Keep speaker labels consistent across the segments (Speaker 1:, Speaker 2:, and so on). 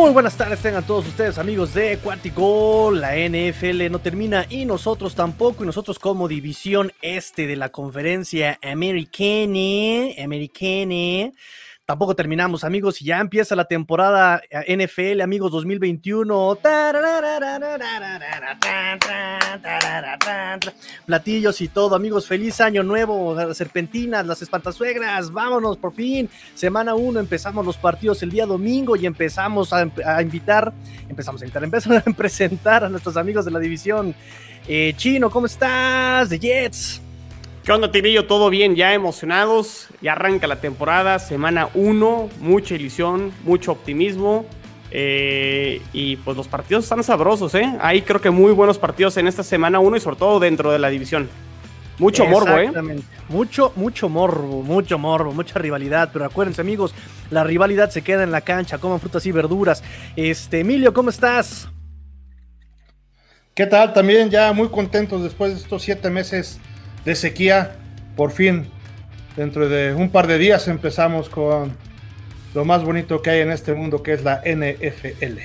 Speaker 1: Muy buenas tardes tengan todos ustedes amigos de Cuartico. La NFL no termina y nosotros tampoco. Y nosotros como división este de la conferencia americana, americana, Tampoco terminamos, amigos, y ya empieza la temporada eh, NFL, amigos, 2021. Platillos y todo, amigos, feliz año nuevo, las serpentinas, las espantasuegras, vámonos, por fin. Semana 1, empezamos los partidos el día domingo y empezamos a, invitar, empezamos a invitar, empezamos a presentar a nuestros amigos de la división. Eh, Chino, ¿cómo estás? De Jets.
Speaker 2: ¿Qué onda, Tirillo? ¿Todo bien? Ya emocionados. Ya arranca la temporada, semana 1, mucha ilusión, mucho optimismo. Eh, y pues los partidos están sabrosos, ¿eh? Hay creo que muy buenos partidos en esta semana 1 y sobre todo dentro de la división. Mucho morbo, ¿eh?
Speaker 1: Mucho, mucho morbo, mucho morbo, mucha rivalidad. Pero acuérdense, amigos, la rivalidad se queda en la cancha. Coman frutas y verduras. Este, Emilio, ¿cómo estás?
Speaker 3: ¿Qué tal? También ya muy contentos después de estos siete meses de sequía. Por fin, dentro de un par de días empezamos con lo más bonito que hay en este mundo, que es la NFL.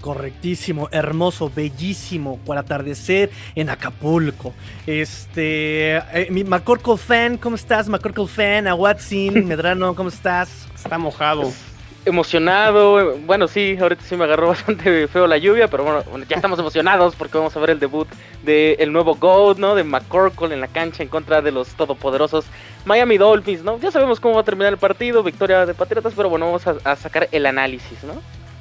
Speaker 1: Correctísimo, hermoso, bellísimo, por atardecer en Acapulco. Este, eh, mi McCorkle fan, ¿cómo estás? McCorkle fan, a Watson, Medrano, ¿cómo estás?
Speaker 2: Está mojado
Speaker 4: emocionado. Bueno, sí, ahorita sí me agarró bastante feo la lluvia, pero bueno, ya estamos emocionados porque vamos a ver el debut del el nuevo GOAT, ¿no? De McCorkle en la cancha en contra de los todopoderosos Miami Dolphins, ¿no? Ya sabemos cómo va a terminar el partido, victoria de Patriotas, pero bueno, vamos a, sacar el análisis, ¿no?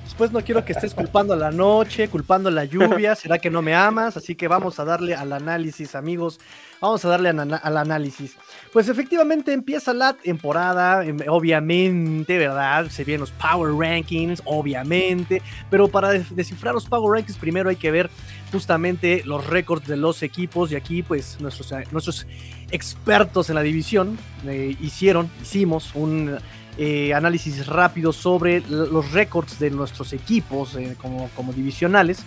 Speaker 1: Después no quiero que estés culpando a la noche, culpando la lluvia, será que no me amas, así que vamos a darle al análisis, amigos. Vamos a darle al análisis. Pues efectivamente empieza la temporada, em, obviamente, ¿verdad? Se vienen los Power Rankings, obviamente, pero para descifrar los Power Rankings primero hay que ver justamente los récords de los equipos y aquí pues nuestros, eh, nuestros expertos en la división eh, hicieron, hicimos un eh, análisis rápido sobre los récords de nuestros equipos como, como divisionales.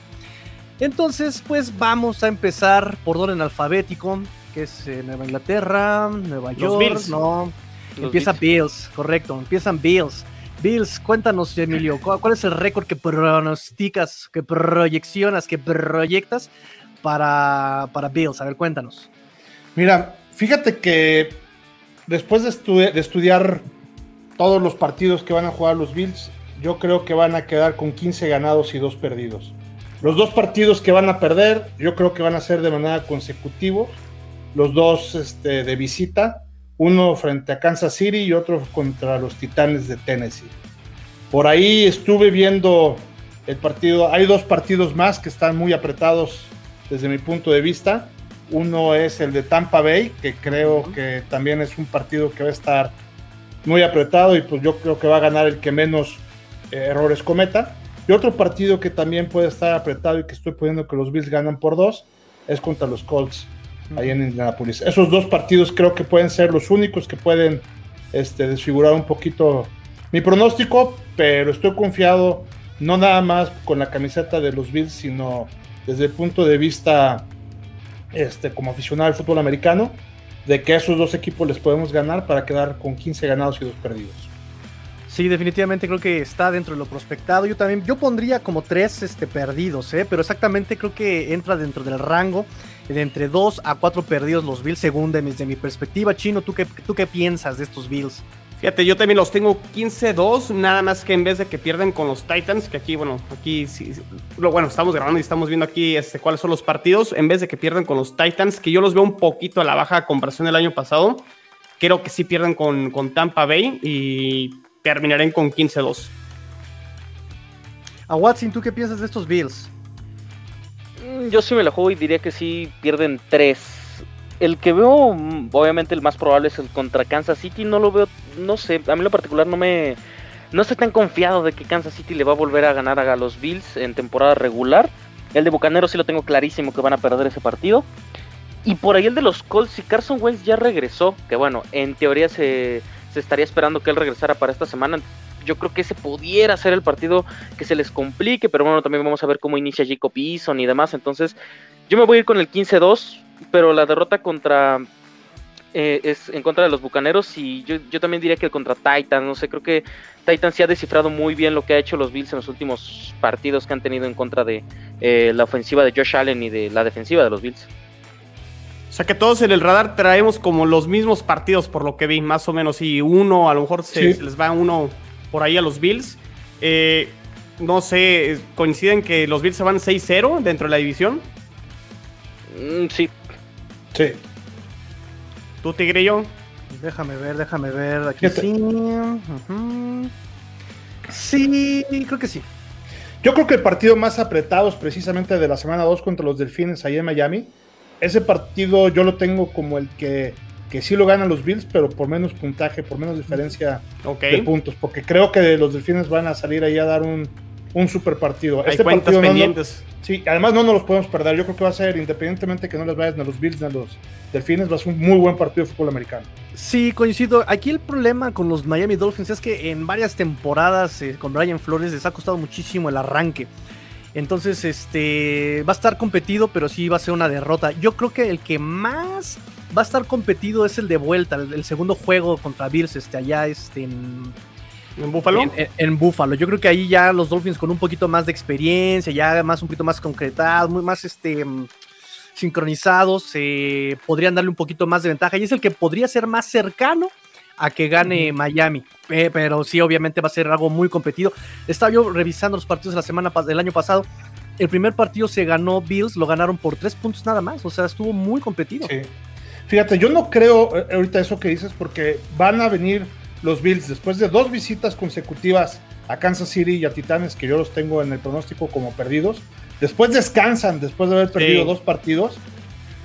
Speaker 1: Entonces, pues vamos a empezar por orden alfabético que es eh, Nueva Inglaterra, Nueva York, Bills. no. Empieza Bills. correcto, empiezan Bills. Bills, cuéntanos, Emilio, ¿cuál, es el récord que pronosticas, que proyeccionas, que proyectas para, para Bills? A ver, cuéntanos.
Speaker 3: Mira, fíjate que después de, de estudiar todos los partidos que van a jugar los Bills, yo creo que van a quedar con 15 ganados y 2 perdidos. Los dos partidos que van a perder, yo creo que van a ser de manera consecutiva los dos este, de visita, uno frente a Kansas City y otro contra los Titanes de Tennessee. Por ahí estuve viendo el partido, hay dos partidos más que están muy apretados desde mi punto de vista. Uno es el de Tampa Bay, que creo que también es un partido que va a estar muy apretado y pues yo creo que va a ganar el que menos eh, errores cometa. Y otro partido que también puede estar apretado y que estoy poniendo que los Bills ganan por dos es contra los Colts ahí en Indianapolis. Esos dos partidos creo que pueden ser los únicos que pueden este, desfigurar un poquito mi pronóstico, pero estoy confiado no nada más con la camiseta de los Bills, sino desde el punto de vista este, como aficionado al fútbol americano, de que esos dos equipos les podemos ganar para quedar con 15 ganados y dos perdidos.
Speaker 1: Sí, definitivamente creo que está dentro de lo prospectado. Yo también, yo pondría como tres este, perdidos, ¿eh? pero exactamente creo que entra dentro del rango de entre dos a cuatro perdidos los Bills, según desde mi perspectiva. Chino, ¿tú qué, ¿tú qué piensas de estos Bills?
Speaker 2: Fíjate, yo también los tengo 15-2, nada más que en vez de que pierden con los Titans, que aquí, bueno, aquí sí, lo, bueno, estamos grabando y estamos viendo aquí este, cuáles son los partidos, en vez de que pierden con los Titans, que yo los veo un poquito a la baja comparación del año pasado, creo que sí pierden con, con Tampa Bay y terminarán con 15-2.
Speaker 1: A Watson, ¿tú qué piensas de estos Bills?
Speaker 4: Yo sí me la juego y diría que sí pierden 3. El que veo, mm, obviamente el más probable es el contra Kansas City. No lo veo, no sé, a mí en lo particular no me... No estoy tan confiado de que Kansas City le va a volver a ganar a los Bills en temporada regular. El de Bucanero sí lo tengo clarísimo que van a perder ese partido. Y por ahí el de los Colts, si Carson Wentz ya regresó, que bueno, en teoría se, se estaría esperando que él regresara para esta semana. Yo creo que ese pudiera ser el partido que se les complique, pero bueno, también vamos a ver cómo inicia Jacob Eason y demás. Entonces, yo me voy a ir con el 15-2, pero la derrota contra eh, es en contra de los Bucaneros y yo, yo también diría que contra Titans, no sé, creo que Titans sí ha descifrado muy bien lo que ha hecho los Bills en los últimos partidos que han tenido en contra de eh, la ofensiva de Josh Allen y de la defensiva de los Bills.
Speaker 2: O sea que todos en el radar traemos como los mismos partidos por lo que vi, más o menos, y uno, a lo mejor se,
Speaker 3: Sí.
Speaker 2: se les va uno por ahí a los Bills. Eh, no sé, coinciden que los Bills se van 6-0 dentro de la división.
Speaker 4: Mm, sí,
Speaker 3: Sí.
Speaker 2: ¿Tú, Tigrillo?
Speaker 1: Déjame ver, déjame ver. Aquí sí. Sí, creo que sí.
Speaker 3: Yo creo que el partido más apretado es precisamente de la semana 2 contra los Delfines ahí en Miami. Ese partido yo lo tengo como el que, que sí lo ganan los Bills, pero por menos puntaje, por menos diferencia de puntos, porque creo que los Delfines van a salir ahí a dar un, un super partido.
Speaker 2: Hay
Speaker 3: Este
Speaker 2: cuentas
Speaker 3: partido no- no-
Speaker 2: pendientes.
Speaker 3: sí, además no nos los podemos perder. Yo creo que va a ser, independientemente que no les vayas ni a los Bills ni a los Delfines, va a ser un muy buen partido de fútbol americano.
Speaker 1: Sí, coincido. Aquí el problema con los Miami Dolphins es que en varias temporadas eh, con Brian Flores les ha costado muchísimo el arranque. Entonces, este va a estar competido, pero sí va a ser una derrota. Yo creo que el que más va a estar competido es el de vuelta, el, el segundo juego contra Bills, este allá este en,
Speaker 2: ¿En Buffalo?
Speaker 1: en, en- en Buffalo. Yo creo que ahí ya los Dolphins con un poquito más de experiencia, ya más un poquito más concretados, muy más este sincronizados, eh, podrían darle un poquito más de ventaja y es el que podría ser más cercano a que gane Miami. Eh, pero sí, obviamente va a ser algo muy competido. Estaba yo revisando los partidos de la semana del año pasado. El primer partido se ganó Bills, lo ganaron por tres puntos nada más. O sea, estuvo muy competido.
Speaker 3: Sí. Fíjate, yo no creo eh, ahorita eso que dices porque van a venir los Bills después de dos visitas consecutivas a Kansas City y a Titanes, que yo los tengo en el pronóstico como perdidos. Después descansan, después de haber perdido
Speaker 2: Sí.
Speaker 3: dos partidos.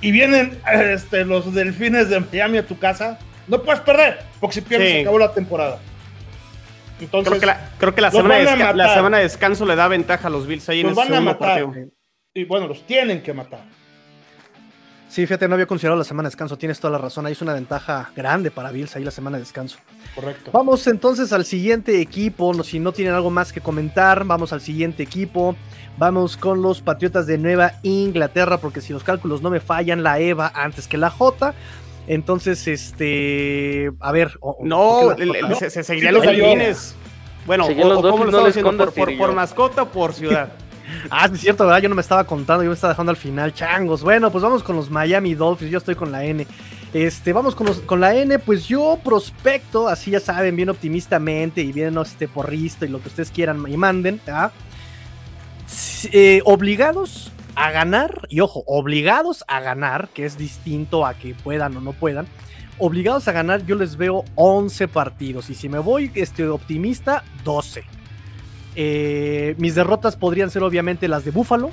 Speaker 3: Y vienen este, los delfines de Miami a tu casa. No puedes perder, porque si pierdes
Speaker 2: Sí.
Speaker 3: se acabó la temporada. Entonces,
Speaker 2: Creo que la, creo que la,
Speaker 3: los
Speaker 2: semana de, la semana de descanso le da ventaja a los Bills ahí en
Speaker 3: los
Speaker 2: ese
Speaker 3: van a matar.
Speaker 2: partido.
Speaker 3: Y bueno, los tienen que matar.
Speaker 1: Sí, fíjate, no había considerado la semana de descanso. Tienes toda la razón. Ahí es una ventaja grande para Bills ahí la semana de descanso.
Speaker 3: Correcto.
Speaker 1: Vamos entonces al siguiente equipo. Si no tienen algo más que comentar, vamos al siguiente equipo. Vamos con los Patriotas de Nueva Inglaterra, porque si los cálculos no me fallan, la EVA antes que la J. Entonces, este. A ver.
Speaker 2: No, se, se seguirían
Speaker 3: Sí,
Speaker 2: los delfines. Bueno, o,
Speaker 4: los
Speaker 2: o ¿cómo lo
Speaker 4: no
Speaker 2: estamos
Speaker 4: les
Speaker 2: haciendo? ¿Por, por, por mascota o por ciudad?
Speaker 1: Ah, es cierto, ¿verdad? Yo no me estaba contando, yo me estaba dejando al final, changos. Bueno, pues vamos con los Miami Dolphins, yo estoy con la N. Este, vamos con, los- con la N, pues yo prospecto, así ya saben, bien optimistamente y bien este porristo y lo que ustedes quieran y manden, ¿ah? Obligados a ganar, y ojo, obligados a ganar, que es distinto a que puedan o no puedan. Obligados a ganar, yo les veo 11 partidos. Y si me voy este, optimista, 12. Eh, mis derrotas podrían ser obviamente las de Buffalo.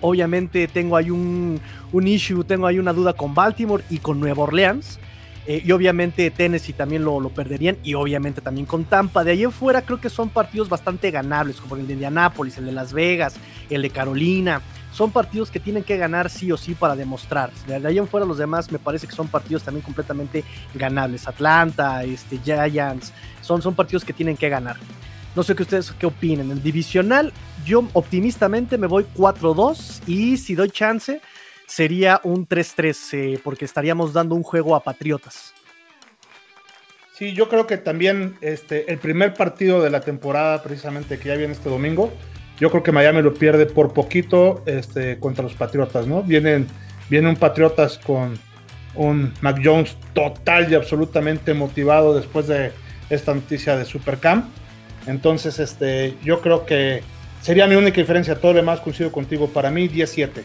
Speaker 1: Obviamente tengo ahí un, un issue, tengo ahí una duda con Baltimore y con Nueva Orleans. Eh, y obviamente Tennessee también lo, lo perderían. Y obviamente también con Tampa. De ahí en fuera creo que son partidos bastante ganables, como el de Indianapolis, el de Las Vegas, el de Carolina. Son partidos que tienen que ganar sí o sí para demostrar. De ahí en fuera los demás me parece que son partidos también completamente ganables. Atlanta, este, Giants, son, son partidos que tienen que ganar. No sé qué ustedes qué opinen. En divisional, yo optimistamente me voy 4-2 y si doy chance sería un 3-3 eh, porque estaríamos dando un juego a Patriotas.
Speaker 3: Sí, yo creo que también este, el primer partido de la temporada, precisamente que ya viene este domingo, yo creo que Miami lo pierde por poquito este, contra los Patriotas, ¿no? Vienen, vienen un Patriotas con un Mac Jones total y absolutamente motivado después de esta noticia de Supercamp. Entonces, este, yo creo que sería mi única diferencia. Todo lo demás coincido contigo. Para mí, 10-7.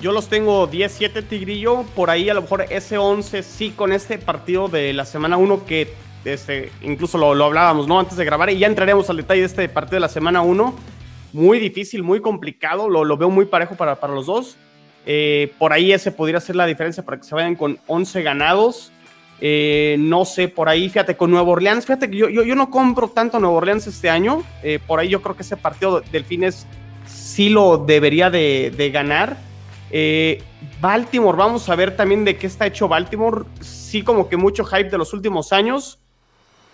Speaker 2: Yo los tengo 10-7 Tigrillo, por ahí a lo mejor ese 11 sí con este partido de la semana 1 que este, incluso lo, lo hablábamos ¿no? antes de grabar y ya entraremos al detalle de este partido de la semana 1. Muy difícil, muy complicado, lo, lo veo muy parejo para, para los dos. Eh, por ahí ese podría ser la diferencia para que se vayan con 11 ganados. Eh, no sé, por ahí, fíjate, con Nuevo Orleans, fíjate que yo, yo, no compro tanto a Nuevo Orleans este año. Eh, por ahí yo creo que ese partido del Fines sí lo debería de, de ganar. Eh, Baltimore, vamos a ver también de qué está hecho Baltimore. Sí, como que mucho hype de los últimos años,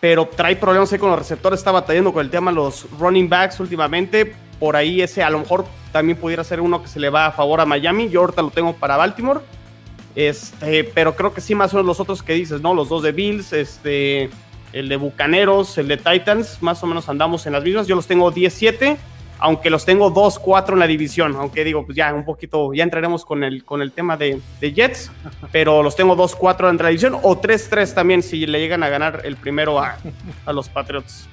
Speaker 2: pero trae problemas ahí con los receptores. Está batallando con el tema de los running backs últimamente. Por ahí ese a lo mejor también pudiera ser uno que se le va a favor a Miami. Yo ahorita lo tengo para Baltimore. Este, pero creo que sí, más o menos los otros que dices, ¿no? Los dos de Bills, este, el de Bucaneros, el de Titans, más o menos andamos en las mismas. Yo los tengo 17 aunque los tengo 2-4 en la división, aunque digo, pues ya un poquito, ya entraremos con el, con el tema de, Jets, pero los tengo 2-4 en la división o 3-3 también si le llegan a ganar el primero a, los Patriots.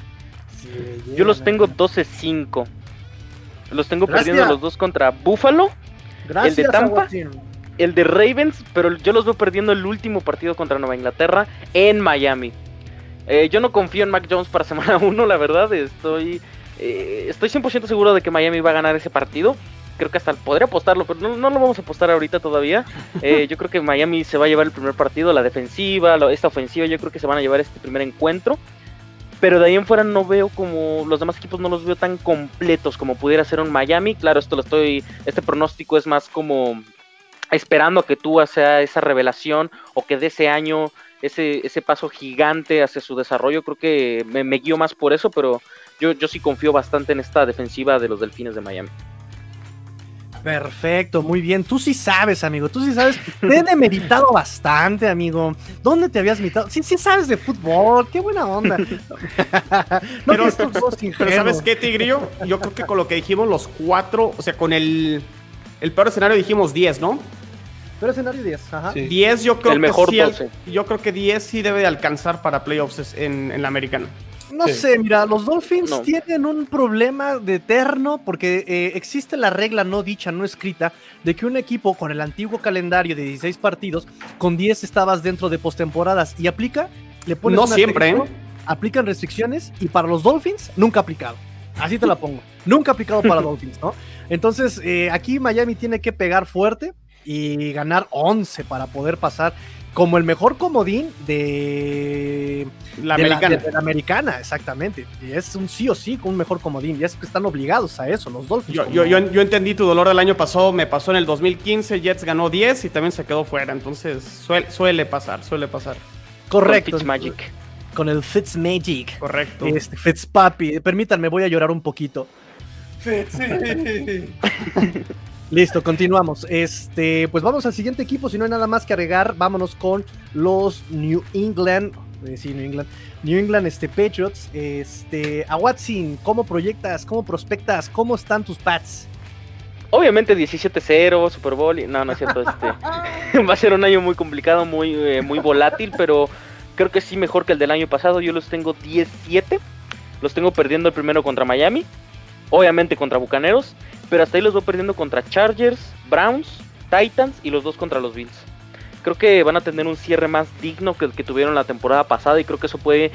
Speaker 4: Yo los tengo 12-5. Los tengo perdiendo los dos contra Buffalo, el de Tampa, el de Ravens, pero yo los veo perdiendo el último partido contra Nueva Inglaterra en Miami. Eh, yo no confío en Mac Jones para semana 1, la verdad, estoy eh, estoy 100% seguro de que Miami va a ganar ese partido. Creo que hasta podría apostarlo, pero no, lo vamos a apostar ahorita todavía. Eh, yo creo que Miami se va a llevar el primer partido, la defensiva, esta ofensiva, yo creo que se van a llevar este primer encuentro. Pero de ahí en fuera no veo como los demás equipos no los veo tan completos como pudiera ser un Miami. Claro, esto lo estoy, este pronóstico es más como esperando a que tú sea esa revelación o que de ese año ese, ese paso gigante hacia su desarrollo. Creo que me, me guío más por eso, pero yo, yo sí confío bastante en esta defensiva de los Delfines de Miami.
Speaker 1: Perfecto, muy bien. Tú sí sabes, amigo. Tú sí sabes. Te he meditado bastante, amigo. ¿Dónde te habías meditado? Sí, sí sabes de fútbol. Qué buena onda.
Speaker 2: pero, pero, ¿sabes qué, Tigrillo? Yo creo que con lo que dijimos los cuatro, o sea, con el, el peor escenario dijimos 10, ¿no?
Speaker 1: Peor escenario 10, ajá.
Speaker 2: 10 yo creo que sí, yo creo que 10 sí debe de alcanzar para playoffs en, en la americana.
Speaker 1: No sé, mira, los Dolphins tienen un problema de eterno porque eh, existe la regla no dicha, no escrita, de que un equipo con el antiguo calendario de 16 partidos, con 10 estabas dentro de postemporadas y aplica, le pones
Speaker 2: No siempre, ¿eh?
Speaker 1: Aplican restricciones y para los Dolphins nunca aplicado. Así te la pongo. Nunca aplicado para Dolphins, ¿no? Entonces, eh, aquí Miami tiene que pegar fuerte y ganar 11 para poder pasar como el mejor comodín de
Speaker 2: la, americana.
Speaker 1: La, americana, exactamente. Y es un sí o sí con un mejor comodín. Y es que están obligados a eso, los Dolphins.
Speaker 2: Yo, yo, yo, entendí tu dolor del año pasado, me pasó en el 2015, Jets ganó 10 y también se quedó fuera. Entonces suele, pasar, suele pasar.
Speaker 1: Correcto.
Speaker 4: Con Magic.
Speaker 1: Con el Fitz Magic.
Speaker 2: Correcto.
Speaker 1: Este, Fitz Papi. Permítanme, voy a llorar un poquito. Listo, continuamos. Este, pues vamos al siguiente equipo. Si no hay nada más que agregar, vámonos con los New England. Eh, sí, New England. New England este, Patriots. Este, a Watson, ¿cómo proyectas? ¿Cómo prospectas? ¿Cómo están tus Pats?
Speaker 4: Obviamente 17-0, Super Bowl. No, no es cierto. Este, va a ser un año muy complicado, muy, eh, muy volátil, pero creo que sí mejor que el del año pasado. Yo los tengo 17. Los tengo perdiendo el primero contra Miami. Obviamente contra Bucaneros pero hasta ahí los voy perdiendo contra Chargers, Browns, Titans y los dos contra los Bills. Creo que van a tener un cierre más digno que el que tuvieron la temporada pasada y creo que eso puede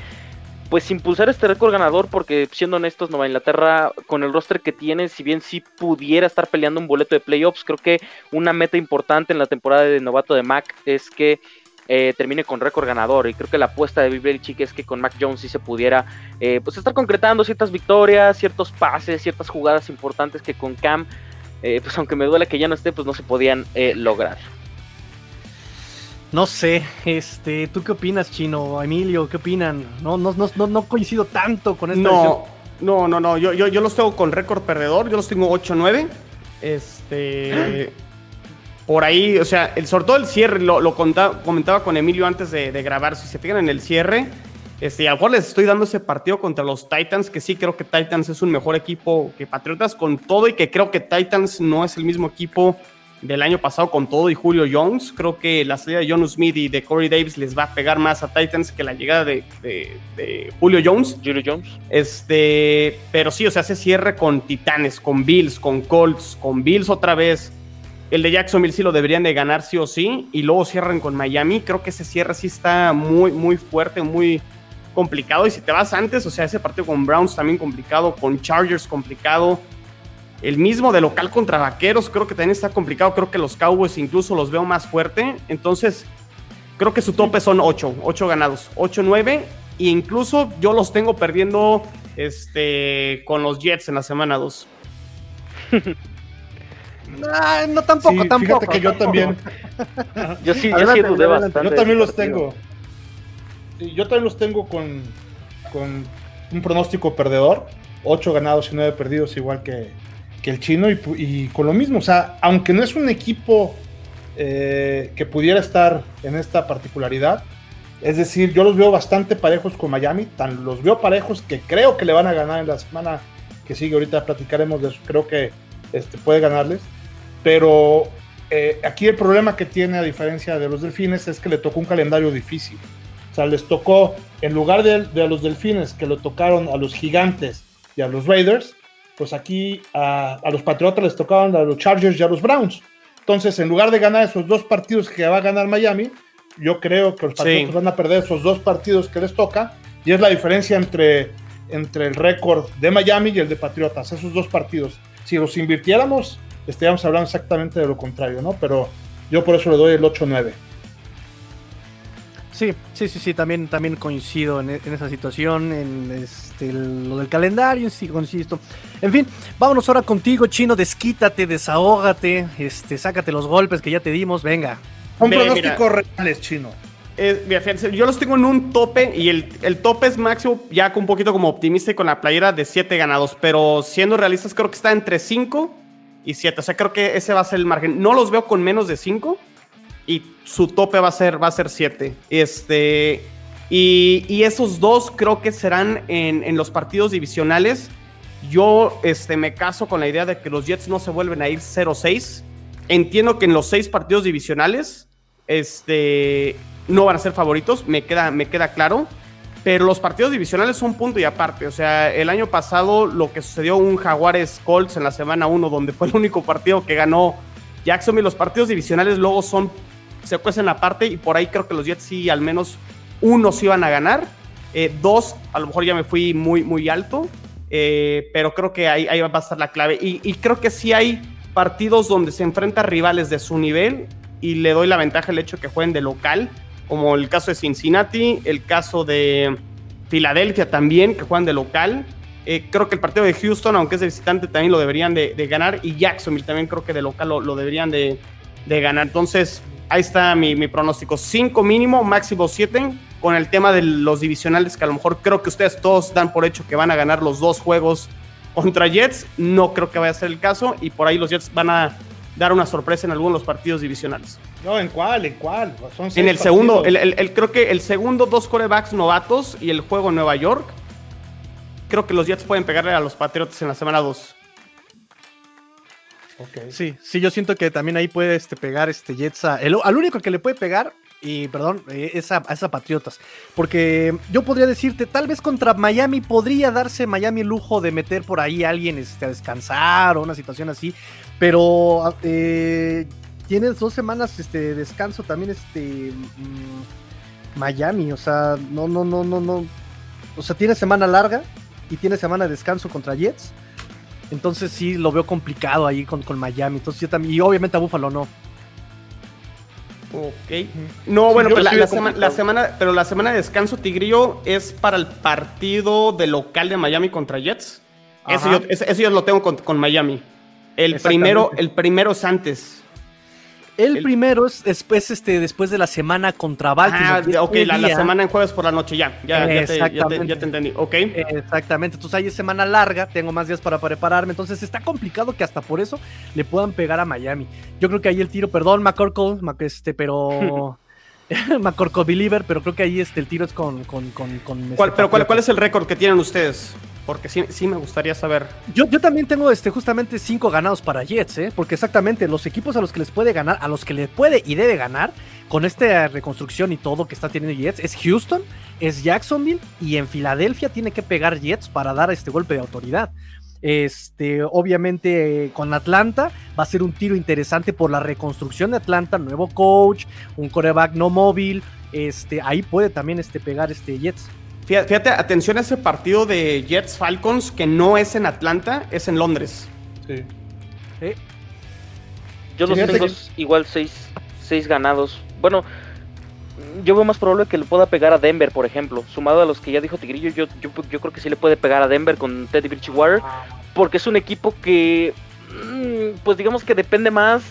Speaker 4: pues impulsar este récord ganador porque siendo honestos Nueva Inglaterra con el roster que tiene si bien sí pudiera estar peleando un boleto de playoffs creo que una meta importante en la temporada de novato de Mac es que eh, termine con récord ganador. Y creo que la apuesta de Bill Chique es que con Mac Jones sí se pudiera eh, pues estar concretando ciertas victorias, ciertos pases, ciertas jugadas importantes que con Cam, eh, pues aunque me duele que ya no esté, pues no se podían lograr.
Speaker 1: No sé, este, ¿tú qué opinas, Chino? Emilio, ¿qué opinan? No, no, no, no coincido tanto con esta
Speaker 2: No, no, no, no. Yo, yo, yo los tengo con récord perdedor, yo los tengo 8-9. Este. por ahí, o sea, el, sobre todo el cierre, lo, comentaba con Emilio antes de, grabar, si se fijan en el cierre, este, a lo mejor les estoy dando ese partido contra los Titans, que sí creo que Titans es un mejor equipo que Patriotas con todo y que creo que Titans no es el mismo equipo del año pasado con todo y Julio Jones. Creo que la salida de John Smith y de Corey Davis les va a pegar más a Titans que la llegada de, Julio Jones.
Speaker 4: Julio Jones.
Speaker 2: Este, pero sí, o sea, se cierre con Titanes, con Bills, con Colts, con Bills otra vez el de Jacksonville sí lo deberían de ganar sí o sí. Y luego cierran con Miami. Creo que ese cierre sí está muy, muy fuerte, muy complicado. Y si te vas antes, o sea, ese partido con Browns también complicado, con Chargers complicado. El mismo de local contra Vaqueros creo que también está complicado. Creo que los Cowboys incluso los veo más fuerte. Entonces, creo que su tope son 8, 8 ganados, 8, 9. E incluso yo los tengo perdiendo este, con los Jets en la semana 2.
Speaker 1: no tampoco, tampoco.
Speaker 3: Fíjate que yo también.
Speaker 4: yo sí, yo sí dudé bastante.
Speaker 3: Yo también los tengo. Yo también los tengo con, con un pronóstico perdedor. 8 ganados y 9 perdidos, igual que, que el chino. Y, con lo mismo, o sea, aunque no es un equipo eh, que pudiera estar en esta particularidad. Es decir, yo los veo bastante parejos con Miami, tan los veo parejos que creo que le van a ganar en la semana que sigue. Ahorita platicaremos de eso, creo que este, puede ganarles. Pero eh, aquí el problema que tiene, a diferencia de los delfines, es que le tocó un calendario difícil. O sea, les tocó, en lugar de, de los delfines que lo tocaron a los gigantes y a los Raiders, pues aquí a, a, los Patriotas les tocaban a los Chargers y a los Browns. Entonces, en lugar de ganar esos dos partidos que va a ganar Miami, yo creo que los Patriotas sí. van a perder esos dos partidos que les toca. Y es la diferencia entre, entre el récord de Miami y el de Patriotas, esos dos partidos. Si los invirtiéramos, estaríamos hablando exactamente de lo contrario, ¿no? Pero yo por eso le doy el 8-9.
Speaker 1: Sí, sí, sí, sí, también, también coincido en, en esa situación, en este, lo del calendario, sí, consisto. En fin, vámonos ahora contigo, Chino, desquítate, desahógate, este, sácate los golpes que ya te dimos, venga.
Speaker 3: Un Ve, pronóstico reales, Chino.
Speaker 2: Eh, mira, fíjense, yo los tengo en un tope y el, el, tope es máximo ya un poquito como optimista y con la playera de 7 ganados, pero siendo realistas creo que está entre 5 y 7, o sea, creo que ese va a ser el margen. No los veo con menos de 5 y su tope va a ser va a ser 7. Este y, y, esos dos creo que serán en, en, los partidos divisionales. Yo este, me caso con la idea de que los Jets no se vuelven a ir 0-6. Entiendo que en los seis partidos divisionales este, no van a ser favoritos, me queda, me queda claro. Pero los partidos divisionales son punto y aparte. O sea, el año pasado lo que sucedió un Jaguares Colts en la semana 1, donde fue el único partido que ganó Jacksonville, los partidos divisionales luego son se cuecen aparte y por ahí creo que los Jets sí al menos uno iban a ganar. Eh, dos, a lo mejor ya me fui muy, muy alto, eh, pero creo que ahí, ahí, va a estar la clave. Y, creo que sí hay partidos donde se enfrenta rivales de su nivel y le doy la ventaja el hecho que jueguen de local, como el caso de Cincinnati, el caso de Filadelfia también, que juegan de local. Eh, creo que el partido de Houston, aunque es de visitante, también lo deberían de, ganar. Y Jacksonville también creo que de local lo, lo deberían de, de ganar. Entonces, ahí está mi, pronóstico. 5 mínimo, máximo 7, con el tema de los divisionales, que a lo mejor creo que ustedes todos dan por hecho que van a ganar los dos juegos contra Jets. No creo que vaya a ser el caso, y por ahí los Jets van a dar una sorpresa en algunos de los partidos divisionales.
Speaker 3: No, ¿en cuál? ¿En cuál?
Speaker 2: Son en el segundo, el, el, el, creo que el segundo, dos corebacks novatos y el juego en Nueva York. Creo que los Jets pueden pegarle a los Patriots en la semana 2.
Speaker 1: Okay. Sí, sí, yo siento que también ahí puede este, pegar este Jets a, el, al único que le puede pegar, y perdón, eh, es a, es a, Patriotas. Porque yo podría decirte, tal vez contra Miami podría darse Miami el lujo de meter por ahí a alguien este, a descansar o una situación así. Pero eh, tienes dos semanas este, de descanso también este mmm, Miami. O sea, no, no, no, no, no. O sea, tiene semana larga y tiene semana de descanso contra Jets. Entonces sí lo veo complicado ahí con, con Miami. Entonces yo también, y obviamente a Buffalo no.
Speaker 2: Ok. No, sí, bueno, pero la, la, sema, la, semana, pero la semana de descanso Tigrillo es para el partido de local de Miami contra Jets. Eso yo, ese, ese yo, lo tengo con, con Miami. El primero, el primero es antes.
Speaker 1: El, el, primero es después, este, después de la semana contra Baltimore.
Speaker 2: Ah, ok, la, la, semana en jueves por la noche, ya. Ya, ya, te, ya, te, ya te, entendí. Ok.
Speaker 1: Exactamente. Entonces ahí es semana larga, tengo más días para prepararme. Entonces está complicado que hasta por eso le puedan pegar a Miami. Yo creo que ahí el tiro, perdón, McCorkle, este, pero. McCorkle Believer, pero creo que ahí este, el tiro es con. con, con, con
Speaker 2: ¿Cuál, pero ¿cuál, ¿cuál es el récord que tienen ustedes? Porque sí, sí, me gustaría saber.
Speaker 1: Yo, yo también tengo este, justamente cinco ganados para Jets, ¿eh? Porque exactamente los equipos a los que les puede ganar, a los que le puede y debe ganar, con esta reconstrucción y todo que está teniendo Jets, es Houston, es Jacksonville y en Filadelfia tiene que pegar Jets para dar este golpe de autoridad. Este, obviamente con Atlanta va a ser un tiro interesante por la reconstrucción de Atlanta, nuevo coach, un coreback no móvil, este, ahí puede también este, pegar este Jets.
Speaker 2: Fíjate, fíjate, atención a ese partido de Jets Falcons que no es en Atlanta, es en Londres.
Speaker 3: Sí.
Speaker 4: ¿Sí? Yo los tengo que... igual seis, seis ganados. Bueno, yo veo más probable que le pueda pegar a Denver, por ejemplo. Sumado a los que ya dijo Tigrillo, yo, yo, yo creo que sí le puede pegar a Denver con Teddy Bridgewater. Porque es un equipo que, mm, pues digamos que depende más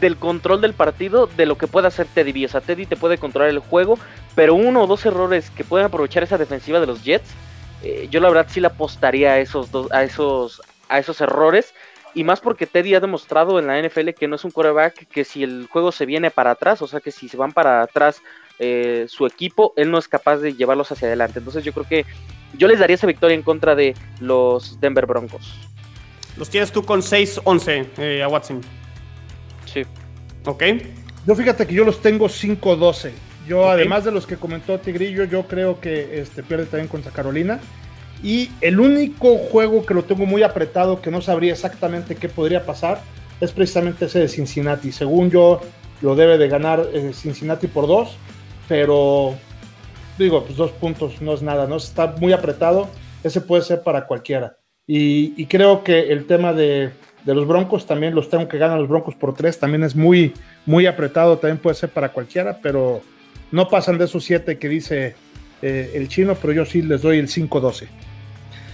Speaker 4: del control del partido de lo que pueda hacer Teddy B. O Teddy te puede controlar el juego, pero uno o dos errores que pueden aprovechar esa defensiva de los Jets, eh, yo la verdad sí le apostaría a esos dos, a esos, a esos errores. Y más porque Teddy ha demostrado en la NFL que no es un quarterback que si el juego se viene para atrás, o sea que si se van para atrás eh, su equipo, él no es capaz de llevarlos hacia adelante. Entonces yo creo que yo les daría esa victoria en contra de los Denver Broncos.
Speaker 2: Los tienes tú con 6-11 eh, a Watson.
Speaker 4: Sí.
Speaker 2: Ok.
Speaker 3: Yo fíjate que yo los tengo 5-12. Yo, además de los que comentó Tigrillo, yo creo que este, pierde también contra Carolina. Y el único juego que lo tengo muy apretado, que no sabría exactamente qué podría pasar, es precisamente ese de Cincinnati. Según yo, lo debe de ganar eh, Cincinnati por dos, pero digo, pues dos puntos no es nada, ¿no? Está muy apretado, ese puede ser para cualquiera. Y, creo que el tema de, los Broncos también los tengo que ganar los Broncos por tres, también es muy, muy apretado, también puede ser para cualquiera, pero no pasan de esos siete que dice eh, el chino, pero yo sí les doy el 5-12.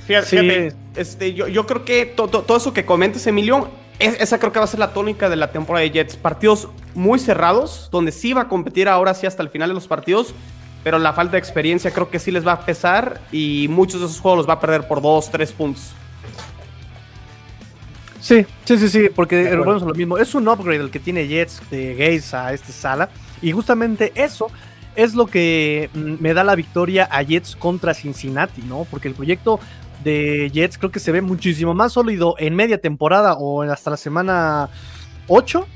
Speaker 2: Fíjate, este, yo, yo, creo que todo eso que comentes, Emilio, esa creo que va a ser la tónica de la temporada de Jets. Partidos muy cerrados, donde sí va a competir ahora sí hasta el final de los partidos, pero la falta de experiencia creo que sí les va a pesar y muchos de esos juegos los va a perder por dos, tres puntos.
Speaker 1: Sí, sí, sí, sí, porque volvemos a lo mismo. Es un upgrade el que tiene Jets de Gaze a este sala. Y justamente eso es lo que mm, me da la victoria a Jets contra Cincinnati, ¿no? Porque el proyecto de Jets creo que se ve muchísimo más sólido en media temporada o hasta la semana 8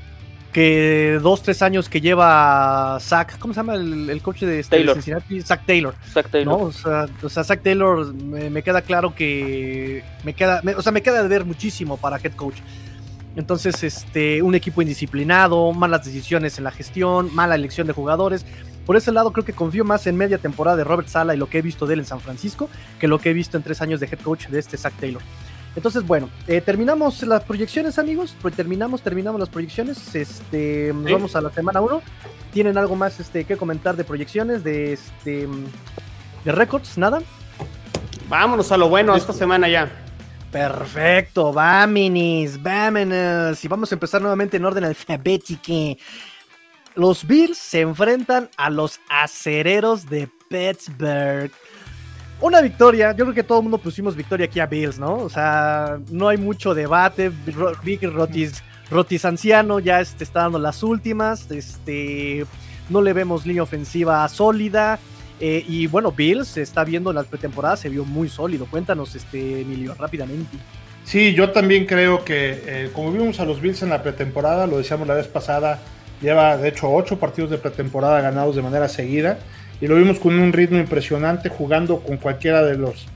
Speaker 1: que dos, tres años que lleva Zach, ¿cómo se llama el, coche de,
Speaker 4: este,
Speaker 1: Cincinnati? Zach Taylor.
Speaker 4: Zach Taylor.
Speaker 1: O, sea, Zach Taylor me, queda claro que me queda, o sea, me queda de ver muchísimo para head coach. Entonces, este, un equipo indisciplinado, malas decisiones en la gestión, mala elección de jugadores. Por ese lado, creo que confío más en media temporada de Robert Sala y lo que he visto de él en San Francisco que lo que he visto en tres años de head coach de este Zach Taylor. Entonces, bueno, eh, terminamos las proyecciones, amigos. Terminamos, terminamos las proyecciones. Este, vamos a la semana 1. ¿Tienen algo más este, que comentar de proyecciones, de este, de récords? ¿Nada?
Speaker 2: Vámonos a lo bueno esta semana ya.
Speaker 1: Perfecto, vámonos, vámonos. Y vamos a empezar nuevamente en orden alfabético. Los Bills se enfrentan a los acereros de Pittsburgh. Una victoria, yo creo que todo el mundo pusimos victoria aquí a Bills, ¿no? O sea, no hay mucho debate. Big Rotis, Rotis anciano ya este, está dando las últimas. Este, no le vemos línea ofensiva sólida. Eh, y bueno, Bills se está viendo en la pretemporada, se vio muy sólido. Cuéntanos, este, Emilio, rápidamente.
Speaker 3: Sí, yo también creo que, eh, como vimos a los Bills en la pretemporada, lo decíamos la vez pasada, Lleva, de hecho, ocho partidos de pretemporada ganados de manera seguida. Y lo vimos con un ritmo impresionante, jugando con cualquiera de los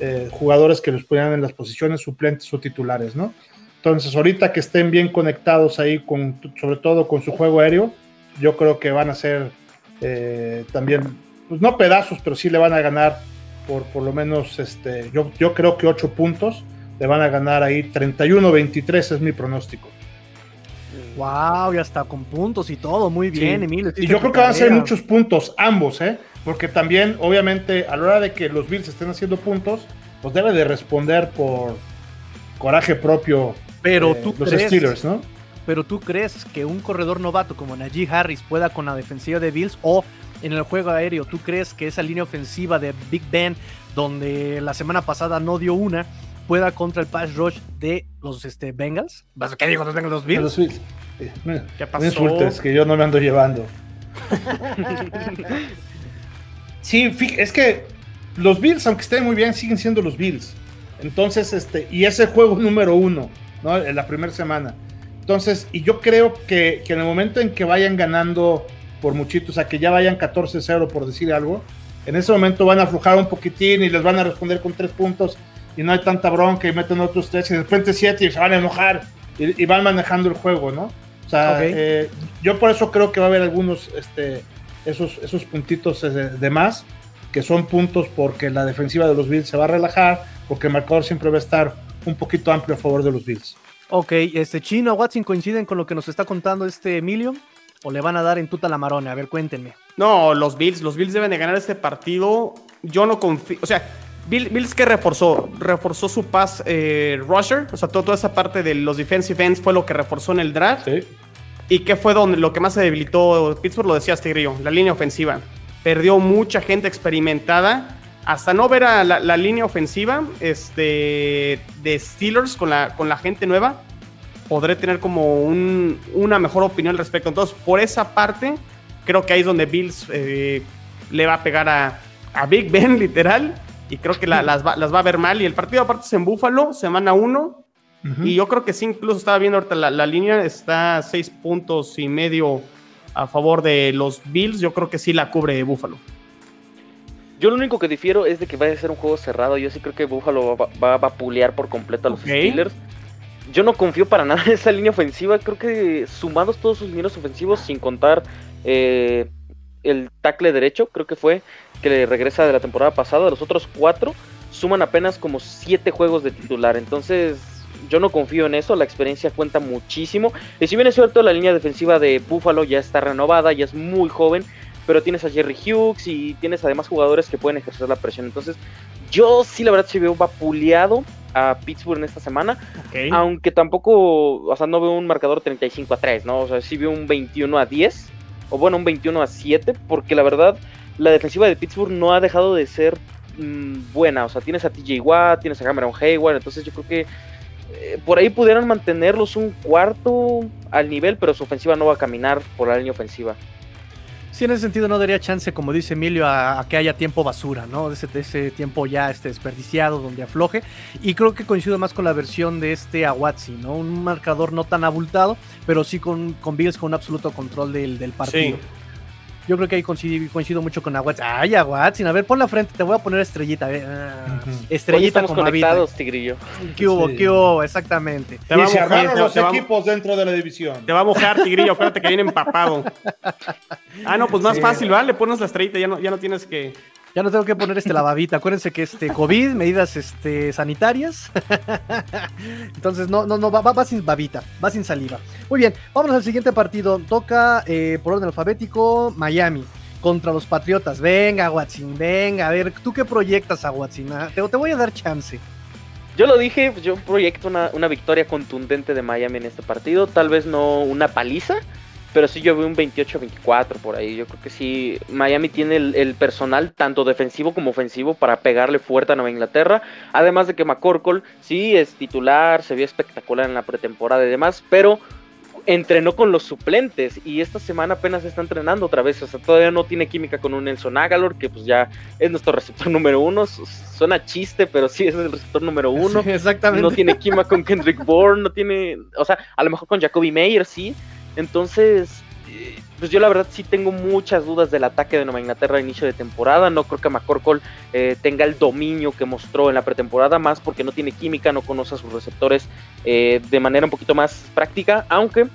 Speaker 3: eh, jugadores que los ponían en las posiciones suplentes o titulares, ¿no? Entonces, ahorita que estén bien conectados ahí, con, sobre todo con su juego aéreo, yo creo que van a ser eh, también, pues no pedazos, pero sí le van a ganar por por lo menos, este, yo, yo creo que ocho puntos, le van a ganar ahí 31-23 es mi pronóstico.
Speaker 1: Wow, ya está con puntos y todo, muy bien, Emilio.
Speaker 3: Y yo creo que van a ser muchos puntos, ambos, ¿eh? Porque también, obviamente, a la hora de que los Bills estén haciendo puntos, pues debe de responder por coraje propio
Speaker 1: Pero tú
Speaker 3: los Steelers, ¿no?
Speaker 1: Pero tú crees que un corredor novato como Najee Harris pueda con la defensiva de Bills o en el juego aéreo, ¿tú crees que esa línea ofensiva de Big Ben, donde la semana pasada no dio una, pueda contra el pass rush de los este, Bengals? ¿Qué digo? ¿Los Bengals? ¿Los Bills? Los Bills.
Speaker 3: ¿Qué pasó? que yo no me ando llevando. sí, es que los Bills, aunque estén muy bien, siguen siendo los Bills. Entonces, este, y ese juego número uno, ¿no? En la primera semana. Entonces, y yo creo que, que en el momento en que vayan ganando por muchito, o sea, que ya vayan 14-0 por decir algo, en ese momento van a aflojar un poquitín y les van a responder con tres puntos y no hay tanta bronca y meten otros tres y de repente siete y se van a enojar y, y van manejando el juego, ¿no? O sea, eh, yo por eso creo que va a haber algunos, este, esos, esos puntitos de, más, que son puntos porque la defensiva de los Bills se va a relajar, porque el marcador siempre va a estar un poquito amplio a favor de los Bills.
Speaker 1: Ok, este Chino, Watson coinciden con lo que nos está contando este Emilio, o le van a dar en tuta la marona, a ver, cuéntenme.
Speaker 2: No, los Bills, los Bills deben de ganar este partido. Yo no confío, o sea, Bills que reforzó, reforzó su pass eh, rusher, o sea, toda esa parte de los defensive ends fue lo que reforzó en el draft. Sí. ¿Y qué fue donde lo que más se debilitó Pittsburgh? Lo decía Tigrillo, la línea ofensiva. Perdió mucha gente experimentada. Hasta no ver a la, línea ofensiva este, de Steelers con la, con la gente nueva, podré tener como una mejor opinión al respecto. Entonces, por esa parte, creo que ahí es donde Bills eh, le va a pegar a, Big Ben, literal, y creo que las, va, a ver mal. Y el partido aparte es en Búfalo, semana 1. Y yo creo que sí, incluso estaba viendo ahorita la, línea, está seis puntos y medio a favor de los Bills. Yo creo que sí la cubre Búfalo.
Speaker 4: Yo lo único que difiero es de que va a ser un juego cerrado. Yo sí creo que Búfalo va, a vapulear por completo a los Steelers. Yo no confío para nada en esa línea ofensiva. Creo que sumados todos sus miros ofensivos, sin contar eh, el tackle derecho, creo que fue, que le regresa de la temporada pasada, los otros cuatro suman apenas como siete juegos de titular. Entonces, yo no confío en eso, la experiencia cuenta muchísimo. Y si bien es cierto, la línea defensiva de Buffalo ya está renovada, ya es muy joven, pero tienes a Jerry Hughes y tienes además jugadores que pueden ejercer la presión. Entonces, yo sí, la verdad, se veo vapuleado a Pittsburgh en esta semana. Aunque tampoco, o sea, no veo un marcador 35 a 3, ¿no? O sea, sí veo un 21 a 10, o bueno, un 21 a 7, porque la verdad, la defensiva de Pittsburgh no ha dejado de ser mm, buena. O sea, tienes a TJ Watt, tienes a Cameron Hayward, entonces yo creo que eh, por ahí pudieran mantenerlos un cuarto al nivel, pero su ofensiva no va a caminar por la línea ofensiva.
Speaker 1: Sí, en ese sentido no daría chance, como dice Emilio, a, que haya tiempo basura, ¿no? Ese, ese tiempo ya este, desperdiciado, donde afloje. Y creo que coincido más con la versión de este Awatsi, ¿no? Un marcador no tan abultado, pero sí con, con con un absoluto control del, del partido. Sí. Yo creo que ahí coincido, mucho con Aguatzin. Ay, Aguatzin, a ver, pon la frente, te voy a poner estrellita. Ah, estrellita
Speaker 4: con conectados, Tigrillo.
Speaker 1: ¿Qué hubo? ¿Qué hubo? Exactamente.
Speaker 3: Te y se armaron los equipos dentro de la división.
Speaker 2: Te va a mojar, Tigrillo, acuérdate que viene empapado. Ah, no, pues más fácil, ¿vale? Le pones la estrellita, ya no, ya no tienes que...
Speaker 1: Ya no tengo que poner este la babita. Acuérdense que este COVID, medidas este, sanitarias. Entonces, no, no, no, va, va, sin babita, va sin saliva. Muy bien, vámonos al siguiente partido. Toca eh, por orden alfabético Miami contra los Patriotas. Venga, Watson, venga. A ver, ¿tú qué proyectas a Watson? Ah, te, te voy a dar chance.
Speaker 4: Yo lo dije, yo proyecto una, una victoria contundente de Miami en este partido. Tal vez no una paliza, pero sí yo veo un 28-24 por ahí. Yo creo que sí, Miami tiene el, personal, tanto defensivo como ofensivo, para pegarle fuerte a Nueva Inglaterra. Además de que McCorkle sí es titular, se vio espectacular en la pretemporada y demás, pero entrenó con los suplentes y esta semana apenas está entrenando otra vez. O sea, todavía no tiene química con un Nelson Agalor, que pues ya es nuestro receptor número uno. Suena chiste, pero sí es el receptor número uno.
Speaker 1: exactamente.
Speaker 4: No tiene química con Kendrick Bourne, no tiene. O sea, a lo mejor con Jacoby Mayer sí entonces, eh, pues yo la verdad sí tengo muchas dudas del ataque de Nueva Inglaterra a inicio de temporada. No creo que McCorkle eh, tenga el dominio que mostró en la pretemporada, más porque no tiene química, no conoce a sus receptores eh, de manera un poquito más práctica. Aunque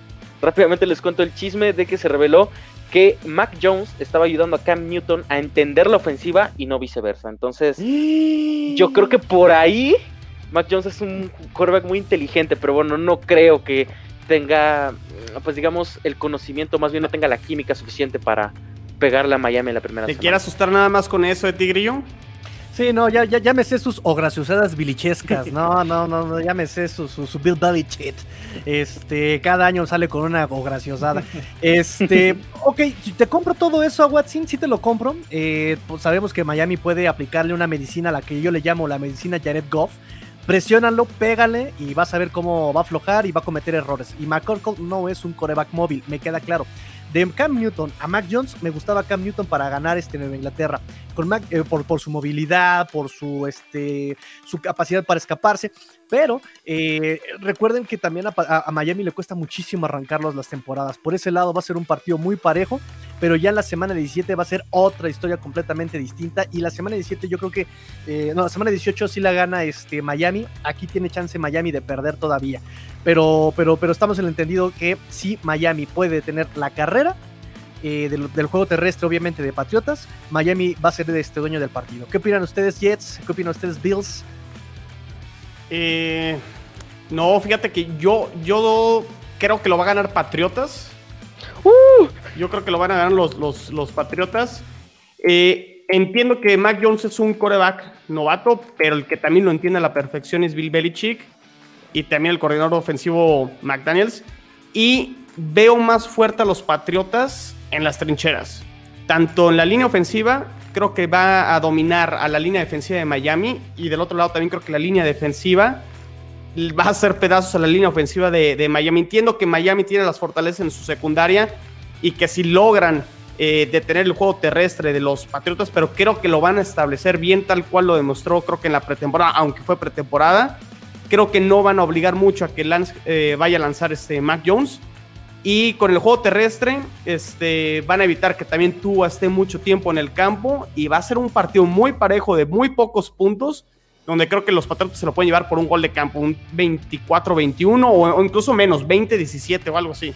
Speaker 4: rápidamente les cuento el chisme de que se reveló que Mac Jones estaba ayudando a Cam Newton a entender la ofensiva y no viceversa. Entonces, yo creo que por ahí Mac Jones es un quarterback muy inteligente, pero bueno, no creo que tenga, pues digamos, el conocimiento, más bien no tenga la química suficiente para pegarle a Miami en la primera
Speaker 2: ¿Te quiere asustar nada más con eso de Tigrillo?
Speaker 1: Sí, no, ya, ya, ya me sé sus graciosadas bilichescas. No, no, no, no, ya me sé su, su, Bill Belichick. Este, cada año sale con una graciosada. Este, ok, te compro todo eso a Watson, sí te lo compro. Eh, pues sabemos que Miami puede aplicarle una medicina a la que yo le llamo la medicina Jared Goff presiónalo, pégale y vas a ver cómo va a aflojar y va a cometer errores. Y McCorkle no es un coreback móvil, me queda claro. De Cam Newton a Mac Jones, me gustaba Cam Newton para ganar este Nueva Inglaterra, con eh, por, su movilidad, por su, este, su capacidad para escaparse. Pero eh, recuerden que también a, Miami le cuesta muchísimo arrancarlos las temporadas. Por ese lado va a ser un partido muy parejo, pero ya en la semana 17 va a ser otra historia completamente distinta. Y la semana 17 yo creo que, eh, no, la semana 18 sí la gana este, Miami. Aquí tiene chance Miami de perder todavía. Pero, pero, pero estamos en el entendido que sí, Miami puede tener la carrera. Eh, del, juego terrestre, obviamente, de Patriotas, Miami va a ser este dueño del partido. ¿Qué opinan ustedes, Jets? ¿Qué opinan ustedes, Bills?
Speaker 2: Eh, no, fíjate que yo, yo creo que lo va a ganar Patriotas. Uh. Yo creo que lo van a ganar los, los, Patriotas. Eh, entiendo que Mac Jones es un coreback novato, pero el que también lo entiende a la perfección es Bill Belichick y también el coordinador ofensivo McDaniels. Y veo más fuerte a los Patriotas en las trincheras, tanto en la línea ofensiva creo que va a dominar a la línea defensiva de Miami y del otro lado también creo que la línea defensiva va a hacer pedazos a la línea ofensiva de, Miami. Entiendo que Miami tiene las fortalezas en su secundaria y que si logran eh, detener el juego terrestre de los Patriotas, pero creo que lo van a establecer bien tal cual lo demostró, creo que en la pretemporada, aunque fue pretemporada. Creo que no van a obligar mucho a que Lance, eh, vaya a lanzar este Mac Jones. Y con el juego terrestre, este, van a evitar que también Tua esté mucho tiempo en el campo. Y va a ser un partido muy parejo de muy pocos puntos donde creo que los Patriotas se lo pueden llevar por un gol de campo, un 24-21 o, incluso menos, 20-17 o algo así.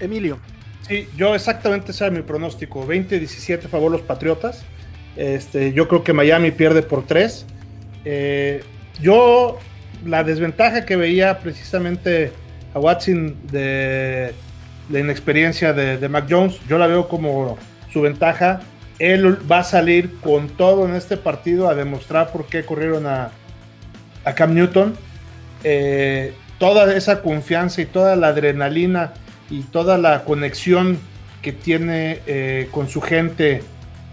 Speaker 1: Emilio.
Speaker 3: Sí, yo exactamente ese era mi pronóstico, 20-17 a favor los Patriotas. Este, yo creo que Miami pierde por 3. Eh, yo la desventaja que veía precisamente a Watson de la inexperiencia de, de Mac Jones, yo la veo como su ventaja él va a salir con todo en este partido a demostrar por qué corrieron a, Cam Newton. Eh, toda esa confianza y toda la adrenalina y toda la conexión que tiene eh, con su gente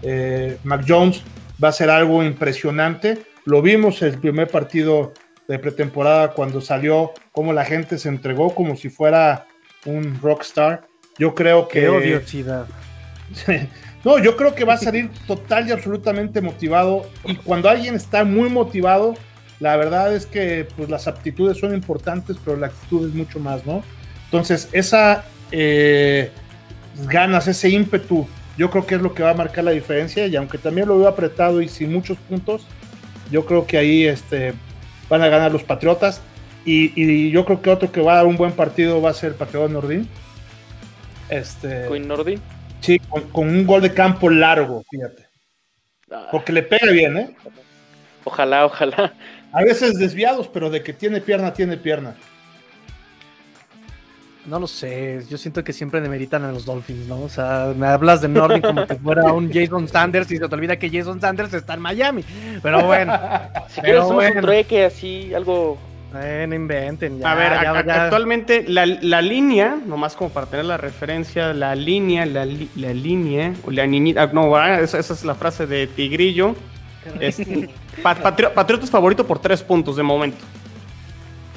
Speaker 3: eh, Mac Jones va a ser algo impresionante. Lo vimos el primer partido de pretemporada cuando salió, como la gente se entregó como si fuera un rockstar. Yo creo que...
Speaker 1: Qué odiosidad.
Speaker 3: No, yo creo que va a salir total y absolutamente motivado. Y cuando alguien está muy motivado, la verdad es que pues, las aptitudes son importantes, pero la actitud es mucho más, ¿no? Entonces, esa eh, ganas, ese ímpetu, yo creo que es lo que va a marcar la diferencia. Y aunque también lo veo apretado y sin muchos puntos, yo creo que ahí este, van a ganar los Patriotas. Y, yo creo que otro que va a dar un buen partido va a ser el Patriota Nordín.
Speaker 4: Este, Queen Nordin.
Speaker 3: Sí, con, un gol de campo largo, fíjate. Ah. Porque le pega bien, ¿eh?
Speaker 4: Ojalá, ojalá.
Speaker 3: A veces desviados, pero de que tiene pierna, tiene pierna.
Speaker 1: No lo sé, yo siento que siempre demeritan a los Dolphins, ¿no? O sea, me hablas de Norby como que fuera un Jason Sanders y se te olvida que Jason Sanders está en Miami. Pero bueno.
Speaker 4: si quieres un trueque así, algo
Speaker 1: no inventen.
Speaker 2: a ver, actualmente la, línea, nomás como para tener la referencia, la línea, la, línea, o la niñita, no, esa, esa, es la frase de Tigrillo. Es, Patriotas favorito por tres puntos de momento.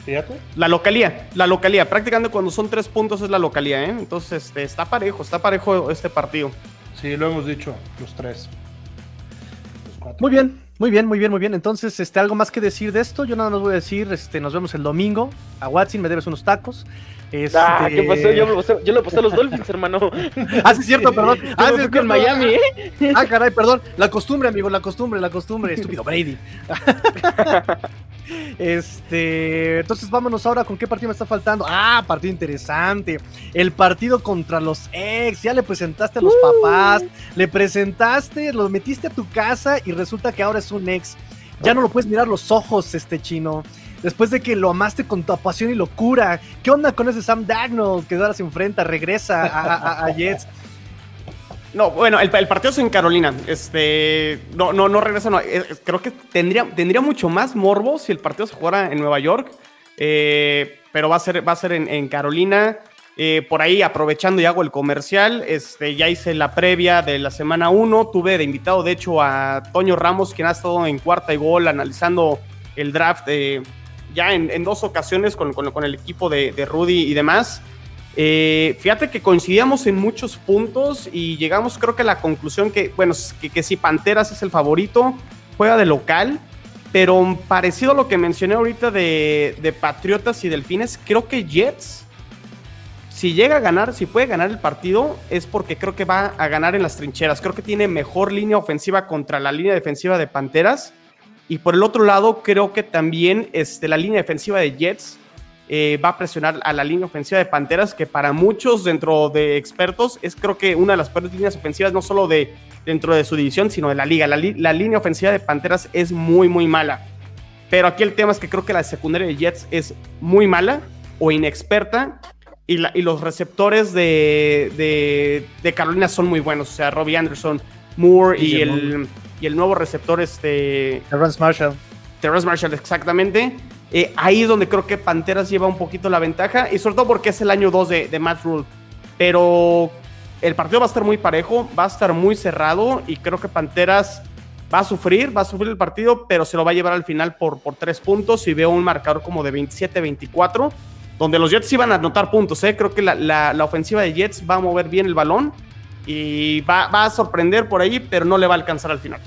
Speaker 3: Fíjate.
Speaker 2: La localía, la localía. Prácticamente cuando son tres puntos es la localía, ¿eh? Entonces este, está parejo, está parejo este partido.
Speaker 3: Sí, lo hemos dicho, los tres.
Speaker 1: Muy bien, muy bien, muy bien, muy bien. Entonces, este, algo más que decir de esto. Yo nada más voy a decir, este, nos vemos el domingo. A Watson me debes unos tacos.
Speaker 4: Este... Ah, ¿qué pasó? Yo, yo le pasé a los Dolphins, hermano.
Speaker 1: ah, sí, es cierto, perdón.
Speaker 4: Ah, sí, es que en Miami, ¿eh?
Speaker 1: Ah, caray, perdón. La costumbre, amigo, la costumbre, la costumbre. Estúpido Brady. Este, entonces vámonos ahora con qué partido me está faltando. Ah, partido interesante. El partido contra los ex. Ya le presentaste a los papás, le presentaste, lo metiste a tu casa y resulta que ahora es un ex. Ya no lo puedes mirar los ojos, este chino. Después de que lo amaste con tu pasión y locura. ¿Qué onda con ese Sam Darnold que ahora se enfrenta, regresa a, a Jets?
Speaker 2: No, bueno, el, partido es en Carolina. Este, no, no, no regresa. Eh, creo que tendría, tendría mucho más morbo si el partido se jugara en Nueva York. Eh, pero va a ser, va a ser en, Carolina. Eh, por ahí, aprovechando y hago el comercial, este, ya hice la previa de la semana 1. Tuve de invitado, de hecho, a Toño Ramos, quien ha estado en cuarta y gol analizando el draft ya en, dos ocasiones con, el equipo de Rudy y demás. Eh, fíjate que coincidíamos en muchos puntos y llegamos creo que a la conclusión que, bueno, que, si Panteras es el favorito, juega de local, pero parecido a lo que mencioné ahorita de, de, Patriotas y Delfines, creo que Jets, si llega a ganar, si puede ganar el partido, es porque creo que va a ganar en las trincheras. Creo que tiene mejor línea ofensiva contra la línea defensiva de Panteras. Y por el otro lado, creo que también este, la línea defensiva de Jets eh, va a presionar a la línea ofensiva de Panteras, que para muchos dentro de expertos es creo que una de las peores líneas ofensivas, no solo de dentro de su división, sino de la liga. La, línea ofensiva de Panteras es muy, muy mala. Pero aquí el tema es que creo que la secundaria de Jets es muy mala o inexperta. Y, los receptores de, Carolina son muy buenos. O sea, Robbie Anderson, Moore y, el, y el nuevo receptor, este.
Speaker 1: Terrence Marshall.
Speaker 2: Terrence Marshall, exactamente. Eh, ahí es donde creo que Panteras lleva un poquito la ventaja y sobre todo porque es el año 2 de, Matt Rule. Pero el partido va a estar muy parejo, va a estar muy cerrado y creo que Panteras va a sufrir, va a sufrir el partido, pero se lo va a llevar al final por, por tres puntos y veo un marcador como de 27-24, donde los Jets iban a anotar puntos. ¿eh? Creo que la, la, ofensiva de Jets va a mover bien el balón y va, va, a sorprender por ahí, pero no le va a alcanzar al final.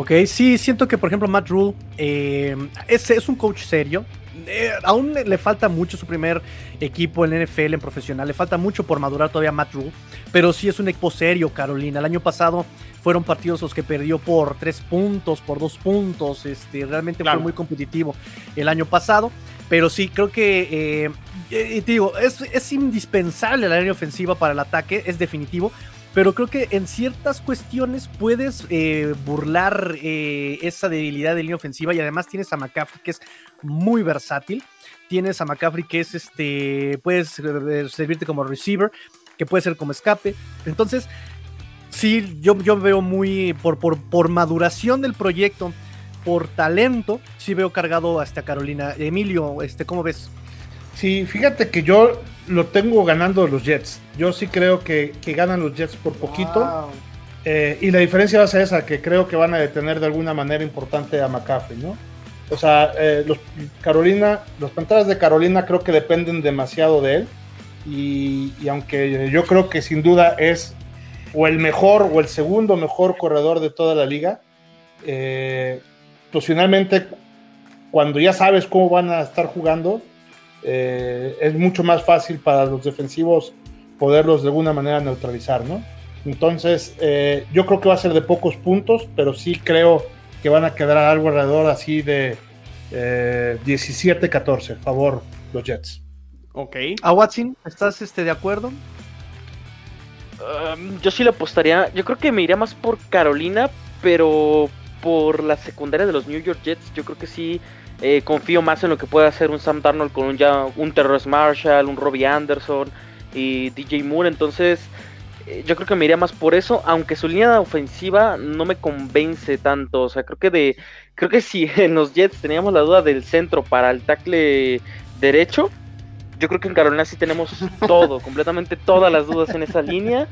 Speaker 1: Ok, sí, siento que por ejemplo Matt Rule eh, es, es un coach serio, eh, aún le falta mucho su primer equipo en NFL, en profesional. Le falta mucho por madurar todavía Matt Rule. Pero sí es un equipo serio, Carolina. El año pasado fueron partidos los que perdió por tres puntos, por dos puntos. Este, realmente fue muy competitivo el año pasado. Pero sí, creo que, eh, eh, digo, es, es indispensable la línea ofensiva para el ataque, es definitivo pero creo que en ciertas cuestiones puedes eh, burlar eh, esa debilidad de línea ofensiva y además tienes a McCaffrey que es muy versátil. Tienes a McCaffrey que es este, puedes eh, servirte como receiver, que puede ser como escape. Entonces, sí, yo, yo veo muy, por, por, por maduración del proyecto, por talento, sí veo cargado hasta Carolina. Emilio, este, ¿cómo ves?
Speaker 3: Sí, fíjate que yo lo tengo ganando los Jets. Yo sí creo que, ganan los Jets por poquito. Eh, y la diferencia va a ser esa, que creo que van a detener de alguna manera importante a McCaffrey, ¿no? O sea, eh, los Carolina, los pantallas de Carolina creo que dependen demasiado de él. Y, aunque yo creo que sin duda es o el mejor o el segundo mejor corredor de toda la liga, eh, pues finalmente cuando ya sabes cómo van a estar jugando, eh, es mucho más fácil para los defensivos poderlos de alguna manera neutralizar, ¿no? Entonces, eh, yo creo que va a ser de pocos puntos, pero sí creo que van a quedar algo alrededor así de 17-14, eh, favor los Jets.
Speaker 1: Ok. ¿A Watson, estás este, de acuerdo?
Speaker 4: Um, yo sí le apostaría, yo creo que me iría más por Carolina, pero por la secundaria de los New York Jets, yo creo que sí eh, confío más en lo que puede hacer un Sam Darnold con un, ya, un Terrence Marshall, un Robbie Anderson y DJ Moore. Entonces, eh, yo creo que me iría más por eso, aunque su línea ofensiva no me convence tanto. O sea, creo que de. Creo que si en los Jets teníamos la duda del centro para el tackle derecho, yo creo que en Carolina sí tenemos todo, completamente todas las dudas en esa línea.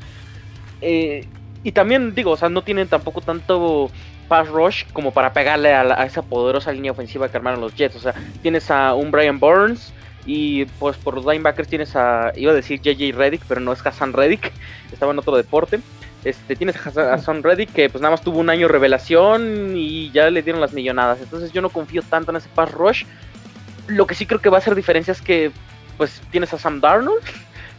Speaker 4: Eh, y también digo, o sea, no tienen tampoco tanto pass rush como para pegarle a, esa poderosa línea ofensiva que armaron los Jets. O sea, tienes a un Brian Burns y pues por los linebackers tienes a, iba a decir JJ Reddick, pero no es Hassan Reddick, estaba en otro deporte. Este, tienes a Hassan Reddick que pues nada más tuvo un año revelación y ya le dieron las millonadas. Entonces yo no confío tanto en ese pass rush. Lo que sí creo que va a hacer diferencia es que pues tienes a Sam Darnold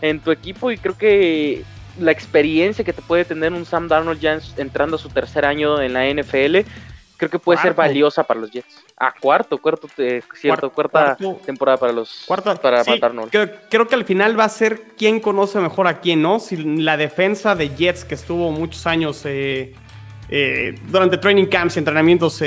Speaker 4: en tu equipo y creo que la experiencia que te puede tener un Sam Darnold ya entrando a su tercer año en la NFL, creo que puede ser valiosa para los Jets. Ah, cuarto, cuarto, eh, cierto, cuarta temporada para los
Speaker 2: cuarta, para Darnold. Creo, que al final va a ser quién conoce mejor a quién, ¿no? Si la defensa de Jets que estuvo muchos años eh, eh, durante training camps y entrenamientos,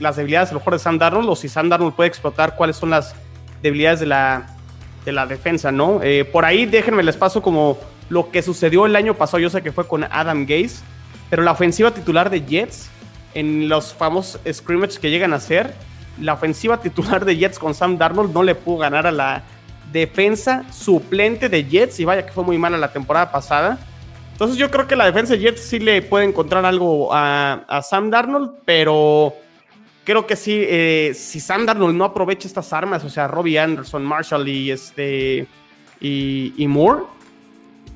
Speaker 2: las debilidades a lo mejor de Sam Darnold, o si Sam Darnold puede explotar cuáles son las debilidades de la, de la defensa, ¿no? por ahí déjenme les paso como lo que sucedió el año pasado, yo sé que fue con Adam Gaze, pero la ofensiva titular de Jets, en los famosos scrimmages que llegan a ser, la ofensiva titular de Jets con Sam Darnold no le pudo ganar a la defensa suplente de Jets, y vaya que fue muy mala la temporada pasada. Entonces yo creo que la defensa de Jets sí le puede encontrar algo a, Sam Darnold, pero creo que sí, eh, si Sam Darnold no aprovecha estas armas, o sea, Robbie Anderson, Marshall y, este, y Moore,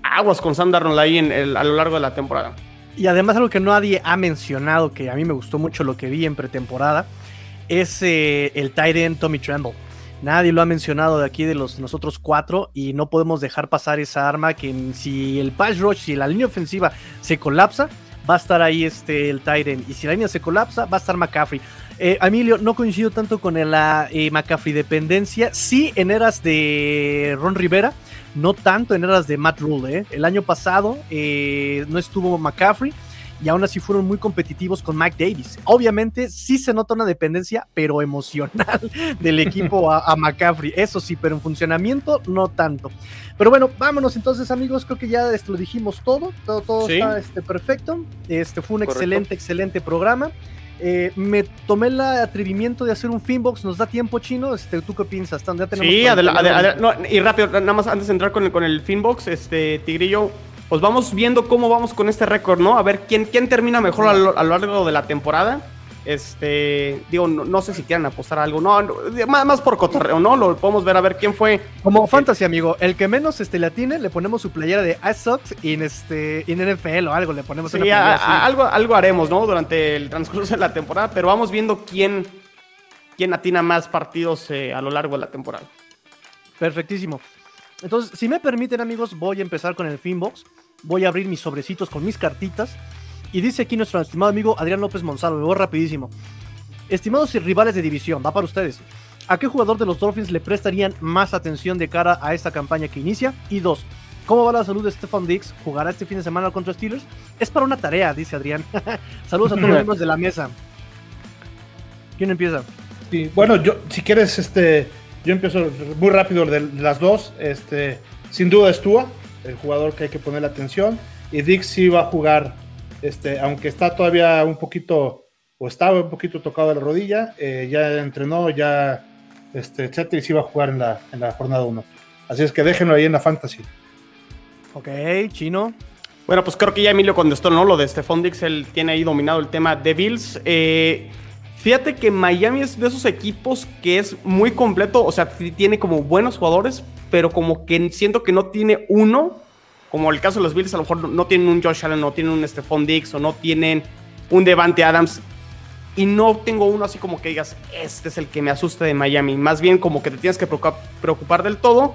Speaker 2: aguas con Sam Darnold ahí en a lo largo de la temporada.
Speaker 1: Y además algo que nadie ha mencionado, que a mí me gustó mucho lo que vi en pretemporada, es eh, el tight Tommy Tremble. Nadie lo ha mencionado de aquí de los nosotros cuatro y no podemos dejar pasar esa arma que si el pass rush, si la línea ofensiva se colapsa, va a estar ahí este, el Tyrant. Y si la línea se colapsa, va a estar McCaffrey. Eh, Emilio, no coincido tanto con la eh, McCaffrey dependencia. Sí, en eras de Ron Rivera, no tanto en eras de Matt Rule. ¿eh? El año pasado eh, no estuvo McCaffrey y aún así fueron muy competitivos con Mac Davis. Obviamente sí se nota una dependencia, pero emocional del equipo a, McCaffrey. Eso sí, pero en funcionamiento no tanto. Pero bueno, vámonos entonces amigos, creo que ya esto lo dijimos todo, todo, todo está este, perfecto. Este fue un excelente, excelente programa. Eh, me tomé el atrevimiento de hacer un Finbox. ¿Nos da tiempo, chino? Este, ¿Tú qué piensas?
Speaker 2: sí, y rápido, nada más antes de entrar con el, con el Finbox, este, Tigrillo, pues vamos viendo cómo vamos con este récord, ¿no? A ver quién, quién termina mejor a lo, a lo largo de la temporada. Este, digo, no, sé si quieren apostar algo, no, más, más, por cotorreo, ¿no? Lo podemos ver a ver quién fue.
Speaker 1: Como fantasy, amigo, el que menos este, le atine, le ponemos su playera de Sox en este en NFL o algo, le ponemos
Speaker 2: sí, algo, algo haremos, ¿no? Durante el transcurso de la temporada, pero vamos viendo quién, quién atina más partidos eh, a lo largo de la temporada.
Speaker 1: Perfectísimo. Entonces, si me permiten, amigos, voy a empezar con el Finbox. Voy a abrir mis sobrecitos con mis cartitas. Y dice aquí nuestro estimado amigo Adrián López Monsalvo, me voy rapidísimo. Estimados rivales de división, va para ustedes. ¿A qué jugador de los Dolphins le prestarían más atención de cara a esta campaña que inicia? Y dos, ¿cómo va la salud de Stefan Dix? ¿Jugará este fin de semana contra Steelers? Es para una tarea, dice Adrián. Saludos a todos los miembros de la mesa. ¿Quién empieza?
Speaker 3: Sí, bueno, yo, si quieres, este, yo empiezo muy rápido de las dos. Este, sin duda es Tua, el jugador que hay que poner atención. Y Dix sí va a jugar este, aunque está todavía un poquito, o estaba un poquito tocado de la rodilla, eh, ya entrenó, ya, este, etcétera, y sí va a jugar en la, en la jornada 1. Así es que déjenlo ahí en la fantasy.
Speaker 1: Ok, chino.
Speaker 2: Bueno, pues creo que ya Emilio contestó, ¿no? Lo de Stephon Dix, él tiene ahí dominado el tema de Bills. Eh, fíjate que Miami es de esos equipos que es muy completo, o sea, tiene como buenos jugadores, pero como que siento que no tiene uno como el caso de los Bills, a lo mejor no tienen un Josh Allen, no tienen un Stephon Diggs o no tienen un Devante Adams. Y no tengo uno así como que digas, este es el que me asusta de Miami. Más bien como que te tienes que preocupar del todo.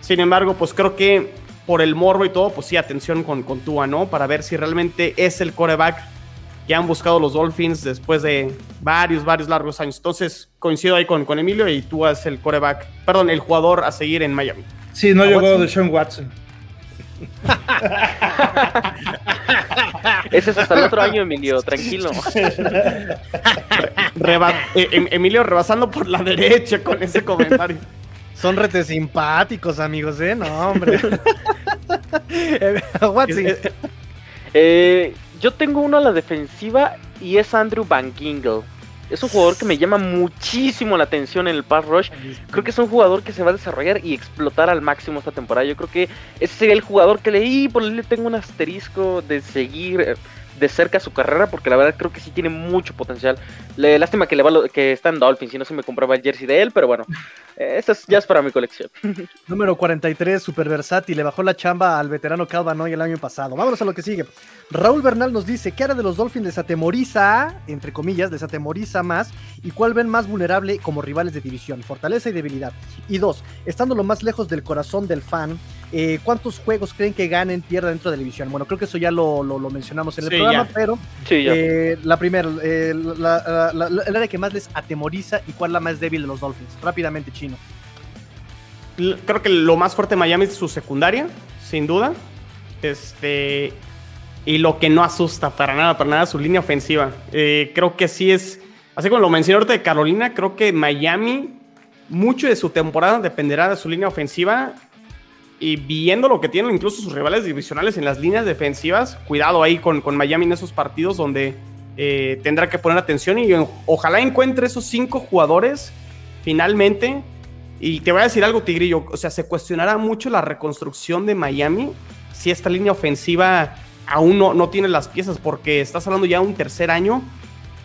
Speaker 2: Sin embargo, pues creo que por el morro y todo, pues sí, atención con, con Tua, ¿no? Para ver si realmente es el coreback que han buscado los Dolphins después de varios, varios largos años. Entonces, coincido ahí con, con Emilio y Tua es el coreback, perdón, el jugador a seguir en Miami.
Speaker 3: Sí, no llegó de Sean Watson.
Speaker 4: Ese es hasta el otro año, Emilio, tranquilo.
Speaker 2: Eh, em, Emilio rebasando por la derecha con ese comentario.
Speaker 1: Son rete simpáticos, amigos, ¿eh? No, hombre.
Speaker 4: Eh, eh, yo tengo uno a la defensiva y es Andrew Van Gingle. Es un jugador que me llama muchísimo la atención en el pass rush. Creo que es un jugador que se va a desarrollar y explotar al máximo esta temporada. Yo creo que ese sería el jugador que leí, por le tengo un asterisco de seguir eh, de cerca su carrera porque la verdad creo que sí tiene mucho potencial. Le, lástima que, le va que está en Dolphins y no se me compraba el jersey de él, pero bueno, esto ya es para mi colección.
Speaker 1: Número 43, super versátil, le bajó la chamba al veterano Calvanoy el año pasado. Vámonos a lo que sigue. Raúl Bernal nos dice, ¿qué hará de los Dolphins les atemoriza, entre comillas, les atemoriza más? ¿Y cuál ven más vulnerable como rivales de división? Fortaleza y debilidad. Y dos, estando lo más lejos del corazón del fan, eh, ¿cuántos juegos creen que ganen, pierdan dentro de la división? Bueno, creo que eso ya lo, mencionamos en el programa, pero eh, la primera, eh, la, el área que más les atemoriza y cuál la más débil de los Dolphins. Rápidamente, Chino.
Speaker 2: Creo que lo más fuerte de Miami es su secundaria, sin duda. Este, y lo que no asusta para nada, para nada, su línea ofensiva. Eh, creo que sí es, así como lo mencioné ahorita de Carolina, creo que Miami, mucho de su temporada dependerá de su línea ofensiva. Y viendo lo que tienen incluso sus rivales divisionales en las líneas defensivas, cuidado ahí con, con Miami en esos partidos donde eh, tendrá que poner atención y ojalá encuentre esos cinco jugadores finalmente. Y te voy a decir algo, Tigrillo, o sea, se cuestionará mucho la reconstrucción de Miami si esta línea ofensiva aún no, no tiene las piezas porque estás hablando ya de un tercer año.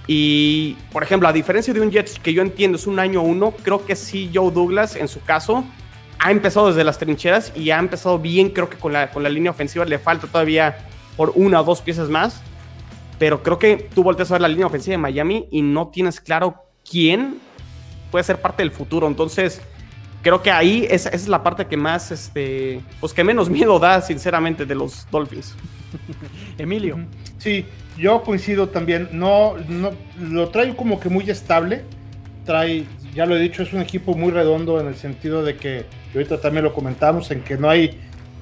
Speaker 2: Y, por ejemplo, a diferencia de un Jets que yo entiendo es un año uno, creo que sí Joe Douglas en su caso ha empezado desde las trincheras y ha empezado bien, creo que con la, con la línea ofensiva le falta todavía por una o dos piezas más. Pero creo que tú volteas a ver la línea ofensiva de Miami y no tienes claro quién puede ser parte del futuro. Entonces, creo que ahí esa, es la parte que más, este, pues que menos miedo da, sinceramente, de los Dolphins.
Speaker 1: Emilio.
Speaker 3: Sí, yo coincido también. No, no, lo trae como que muy estable. Trae, ya lo he dicho, es un equipo muy redondo en el sentido de que, ahorita también lo comentamos, en que no hay,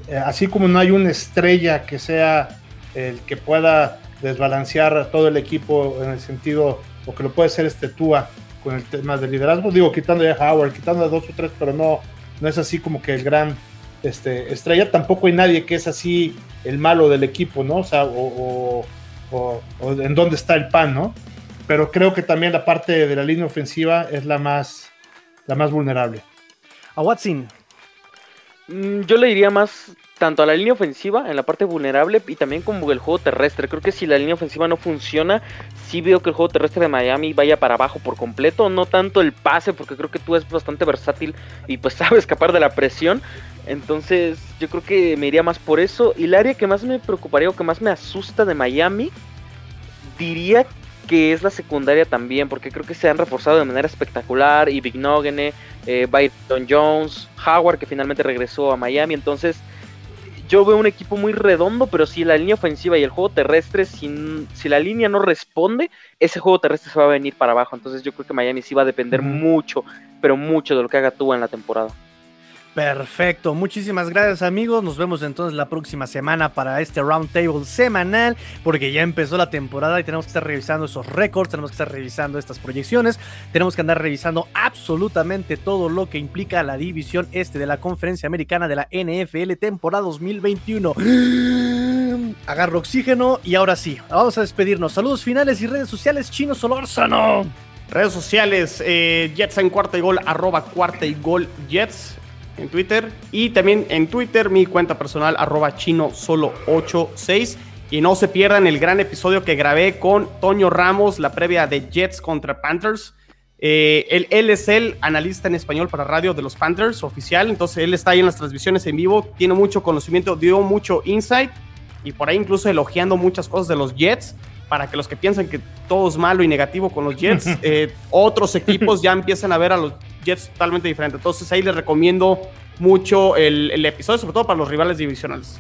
Speaker 3: eh, así como no hay una estrella que sea el que pueda desbalancear todo el equipo en el sentido, o que lo puede ser este Tua con el tema del liderazgo, digo, quitando a Howard, quitando a dos o tres, pero no, no es así como que el gran este, estrella, tampoco hay nadie que es así el malo del equipo, ¿no? O sea, o, en dónde está el pan, ¿no? Pero creo que también la parte de la línea ofensiva es la más, la más vulnerable.
Speaker 1: A Watson.
Speaker 4: Mm, yo le diría más tanto a la línea ofensiva en la parte vulnerable y también como el juego terrestre. Creo que si la línea ofensiva no funciona, sí veo que el juego terrestre de Miami vaya para abajo por completo. No tanto el pase, porque creo que tú es bastante versátil y pues sabe escapar de la presión. Entonces yo creo que me iría más por eso. Y el área que más me preocuparía o que más me asusta de Miami, diría que es la secundaria también, porque creo que se han reforzado de manera espectacular. Y Big Nogene, eh, Byron Jones, Howard que finalmente regresó a Miami. Entonces yo veo un equipo muy redondo, pero si la línea ofensiva y el juego terrestre, si, si, la línea no responde, ese juego terrestre se va a venir para abajo. Entonces yo creo que Miami sí va a depender mucho, pero mucho de lo que haga tú en la temporada.
Speaker 1: Perfecto, muchísimas gracias amigos, nos vemos entonces la próxima semana para este roundtable semanal, porque ya empezó la temporada y tenemos que estar revisando esos récords, tenemos que estar revisando estas proyecciones, tenemos que andar revisando absolutamente todo lo que implica la división este de la conferencia americana de la NFL temporada 2021. Agarro oxígeno y ahora sí, vamos a despedirnos. Saludos finales y redes sociales, Chino Solórzano.
Speaker 2: Redes sociales, eh, Jets en cuarta y gol, arroba cuarta y gol Jets en Twitter. Y también en Twitter mi cuenta personal, arroba chino solo 86. Y no se pierdan el gran episodio que grabé con Toño Ramos, la previa de Jets contra Panthers. Eh, él, él, es el analista en español para radio de los Panthers oficial, entonces él está ahí en las transmisiones en vivo, tiene mucho conocimiento, dio mucho insight y por ahí incluso elogiando muchas cosas de los Jets para que los que piensan que todo es malo y negativo con los Jets, eh, otros equipos ya empiezan a ver a los Jets totalmente diferente. Entonces ahí les recomiendo mucho el, el, episodio, sobre todo para los rivales divisionales.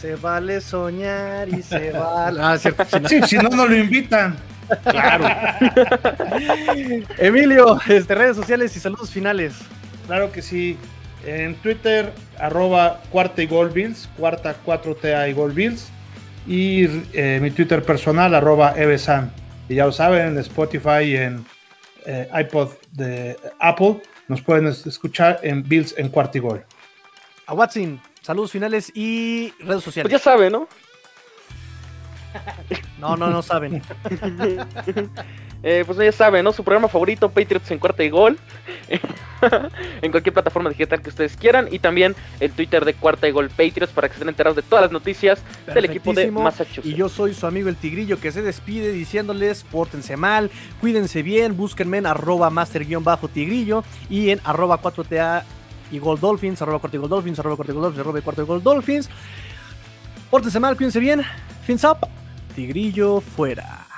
Speaker 1: Se vale soñar y se vale. Ah,
Speaker 3: cierto. Sí, si no, no lo invitan.
Speaker 2: Claro.
Speaker 1: Emilio, este, redes sociales y saludos finales.
Speaker 3: Claro que sí. En Twitter, arroba cuarta y gol bills, cuarta 4TA y gol bills. Y eh, mi Twitter personal, arroba evesan. Y ya lo saben, en Spotify y en eh, iPod de Apple. Nos pueden escuchar en Bills en Cuartigol.
Speaker 1: A Watson, saludos finales y redes sociales.
Speaker 4: Pues ya sabe, ¿no?
Speaker 1: No, no, no saben.
Speaker 4: eh, pues ya saben, ¿no? Su programa favorito, Patriots en cuarta y gol. en cualquier plataforma digital que ustedes quieran. Y también el Twitter de cuarta y gol Patriots para que estén enterados de todas las noticias del equipo de Massachusetts.
Speaker 1: Y yo soy su amigo el Tigrillo que se despide diciéndoles, pórtense mal, cuídense bien, búsquenme en arroba master-tigrillo y en arroba 4TA y Gold Dolphins, arroba y gol Dolphins, arroba cuarta y gol Dolphins, arroba y gol Dolphins. Pórtense mal, cuídense bien. Fins up. Tigrillo fuera.